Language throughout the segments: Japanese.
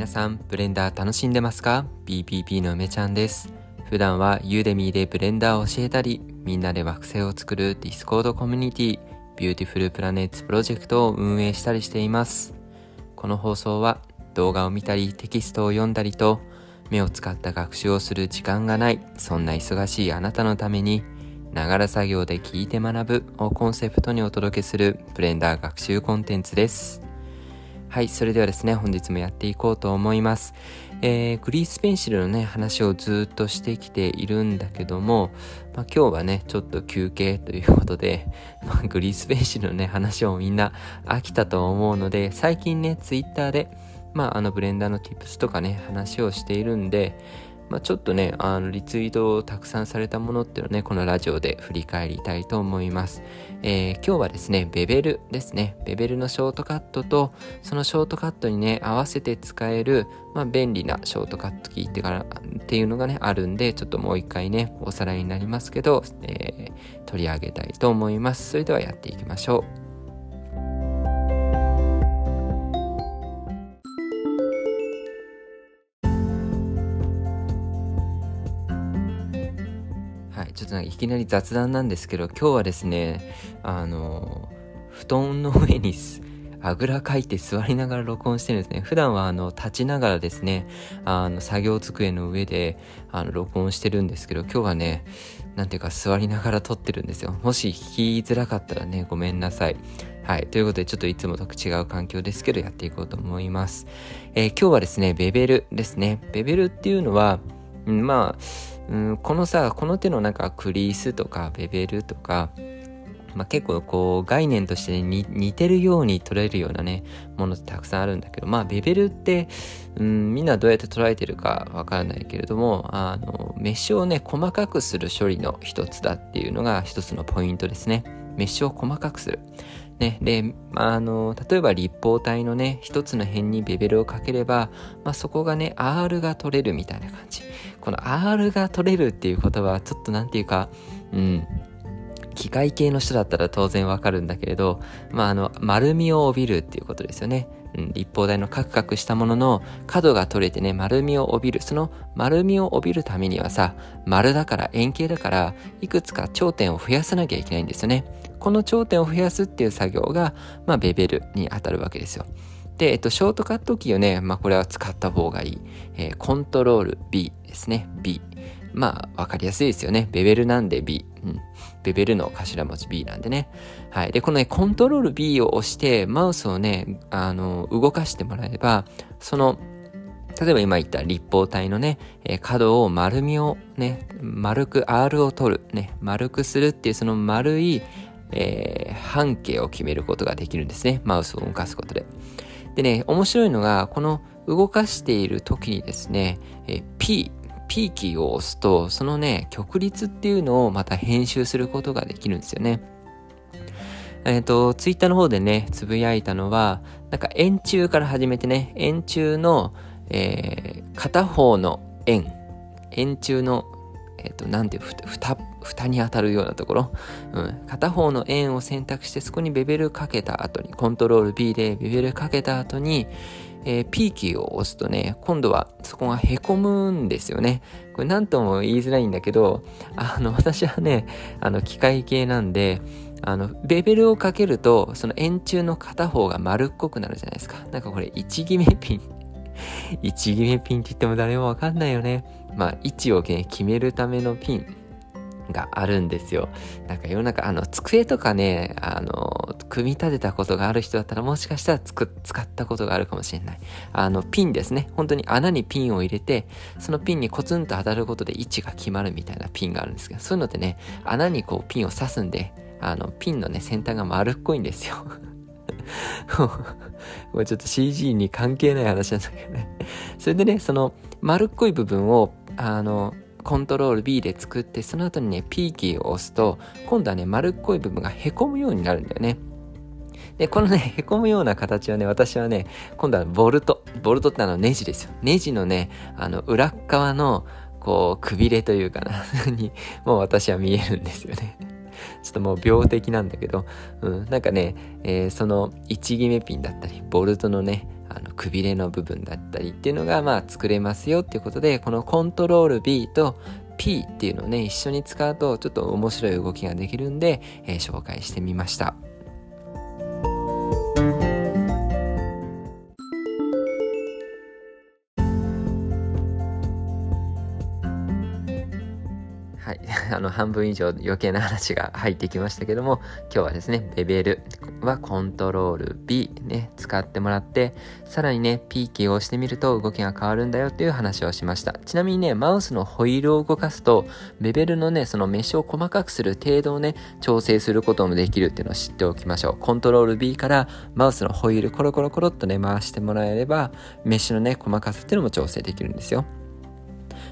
皆さん、ブレンダー楽しんでますか ?BPP の梅ちゃんです。普段は Udemy でブレンダーを教えたり、みんなで惑星を作る Discord コミュニティ、 Beautiful Planets Project を運営したりしています。この放送は動画を見たりテキストを読んだりと、目を使った学習をする時間がない、そんな忙しいあなたのために、ながら作業で聞いて学ぶをコンセプトにお届けするブレンダー学習コンテンツです。はい、それではですね、本日もやっていこうと思います。えー、グリースペンシルのね、話をずっとしてきているんだけども、まあ、今日はね、ちょっと休憩ということで、まあ、グリースペンシルのね、話をみんな飽きたと思うので、最近ね、ツイッターで、まあ、あのブレンダーの tips とかね、話をしているんで、まあ、ちょっとね、あの、リツイートをたくさんされたものっていうのをね、このラジオで振り返りたいと思います。えー、今日はですね、ベベルですね。ベベルのショートカットと、そのショートカットにね、合わせて使える、まあ、便利なショートカットキーってからっていうのがね、あるんで、ちょっともう一回ね、おさらいになりますけど、えー、取り上げたいと思います。それではやっていきましょう。ちょっとなんかいきなり雑談なんですけど、今日はですね、あの、布団の上にあぐらかいて座りながら録音してるんですね。普段はあの立ちながらですね、あの作業机の上であの録音してるんですけど、今日はね、なんていうか座りながら撮ってるんですよ。もし聞きづらかったらね、ごめんなさい。はい。ということで、ちょっといつもと違う環境ですけど、やっていこうと思います。えー、今日はですね、ベベルですね。ベベルっていうのは、まあ、うん、このさ、この手のなんかクリースとかベベルとか、まあ、結構こう概念として、似てるように取れるようなね、ものってたくさんあるんだけど、まあベベルって、うん、みんなどうやって捉えてるかわからないけれども、あの、メッシュをね、細かくする処理の一つだっていうのが一つのポイントですね。メッシュを細かくする。ね、で、あの、例えば立方体のね、一つの辺にベベルをかければ、まあ、そこがね、R が取れるみたいな感じ。この R が取れるっていうことは、ちょっとなんていうか、うん、機械系の人だったら当然わかるんだけれど、まあ、あの、丸みを帯びるっていうことですよね。うん、立方体のカクカクしたものの角が取れてね、丸みを帯びる。その丸みを帯びるためにはさ、丸だから円形だから、いくつか頂点を増やさなきゃいけないんですよね。この頂点を増やすっていう作業が、まあ、ベベルに当たるわけですよ。で、えっと、ショートカットキーをね、まあ、これは使った方がいい。えー、コントロール B ですね。B。まあ、わかりやすいですよね。ベベルなんで B。うん。ベベルの頭文字 B なんでね。はい。で、このね、コントロール B を押して、マウスをね、あの、動かしてもらえば、その、例えば今言った立方体のね、え、角を丸みをね、丸く R を取る、ね、丸くするっていうその丸いえー、半径を決めることができるんですね。マウスを動かすことで。でね、面白いのが、この動かしている時にですね、えー、P、P キーを押すと、そのね、曲率っていうのをまた編集することができるんですよね。えっ、ー、と、ツイッターの方でね、つぶやいたのは、なんか円柱から始めてね、円柱の、えー、片方の円、円柱のえっ、ー、と、なんていう、ふた、蓋に当たるようなところ、うん、片方の円を選択して、そこにベベルかけた後に、コントロール B でベベルかけた後に、えー、P キーを押すとね、今度はそこが凹むんですよね。これ何とも言いづらいんだけど、あの、私はね、あの、機械系なんで、あの、ベベルをかけると、その円柱の片方が丸っこくなるじゃないですか。なんかこれ、1決めピン。1決めピンって言っても誰もわかんないよね。まあ、位置を、ね、決めるためのピンがあるんですよ。なんか世の中、あの、机とかね、あの、組み立てたことがある人だったらもしかしたらつく使ったことがあるかもしれない。あの、ピンですね。本当に穴にピンを入れて、そのピンにコツンと当たることで位置が決まるみたいなピンがあるんですけど、そういうのってね、穴にこうピンを刺すんで、あの、ピンのね、先端が丸っこいんですよ。もうちょっと CG に関係ない話なんだけどね。それでね、その丸っこい部分をあの、コントロール B で作って、その後にね、P キーを押すと、今度はね、丸っこい部分が凹むようになるんだよね。で、このね、凹むような形はね、私はね、今度はボルト。ボルトってあのネジですよ。ネジのね、あの、裏側の、こう、くびれというかな、に、もう私は見えるんですよね。ちょっともう病的なんだけど、うん、なんかね、えー、その1決めピンだったり、ボルトのね、あのくびれの部分だったりっていうのがまあ作れますよっていうことでこのコントロール B と P っていうのをね一緒に使うとちょっと面白い動きができるんで、えー、紹介してみました。あの、半分以上余計な話が入ってきましたけども、今日はですね、ベベルはコントロール B ね、使ってもらって、さらにね、P キーを押してみると動きが変わるんだよっていう話をしました。ちなみにね、マウスのホイールを動かすと、ベベルのね、そのメッシュを細かくする程度をね、調整することもできるっていうのを知っておきましょう。コントロール B からマウスのホイールコロコロコロっとね、回してもらえれば、メッシュのね、細かさっていうのも調整できるんですよ。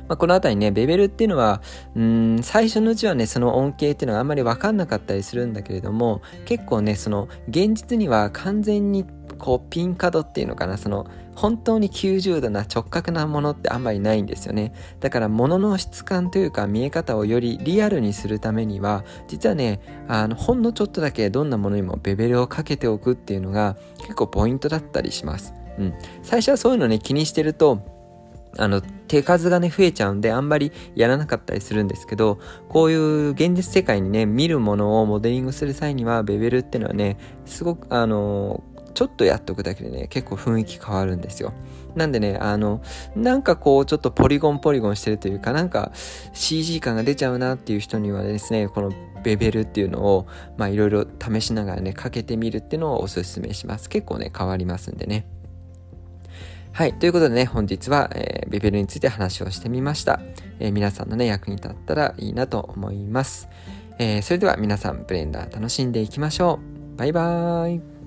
まあ、このあたりね、ベベルっていうのは、うん、最初のうちはね、その恩恵っていうのはあんまりわかんなかったりするんだけれども、結構ね、その、現実には完全にこうピン角っていうのかなその本当に90度な直角なものってあんまりないんですよね。だから物の質感というか見え方をよりリアルにするためには実はねあのほんのちょっとだけどんなものにもベベルをかけておくっていうのが結構ポイントだったりします、うん、最初はそういうのね気にしてるとあの、手数がね、増えちゃうんで、あんまりやらなかったりするんですけど、こういう現実世界にね、見るものをモデリングする際には、ベベルっていうのはね、すごく、あのちょっとやっとくだけでね、結構雰囲気変わるんですよ。なんでね、あの、なんかこう、ちょっとポリゴンポリゴンしてるというか、なんか CG 感が出ちゃうなっていう人にはですね、このベベルっていうのを、まあいろいろ試しながらね、かけてみるっていうのをおすすめします。結構ね、変わりますんでね。はい。ということでね、本日は、えー、ベベルについて話をしてみました。えー、皆さんのね、役に立ったらいいなと思います。えー、それでは皆さん、ブレンダー楽しんでいきましょう。バイバーイ。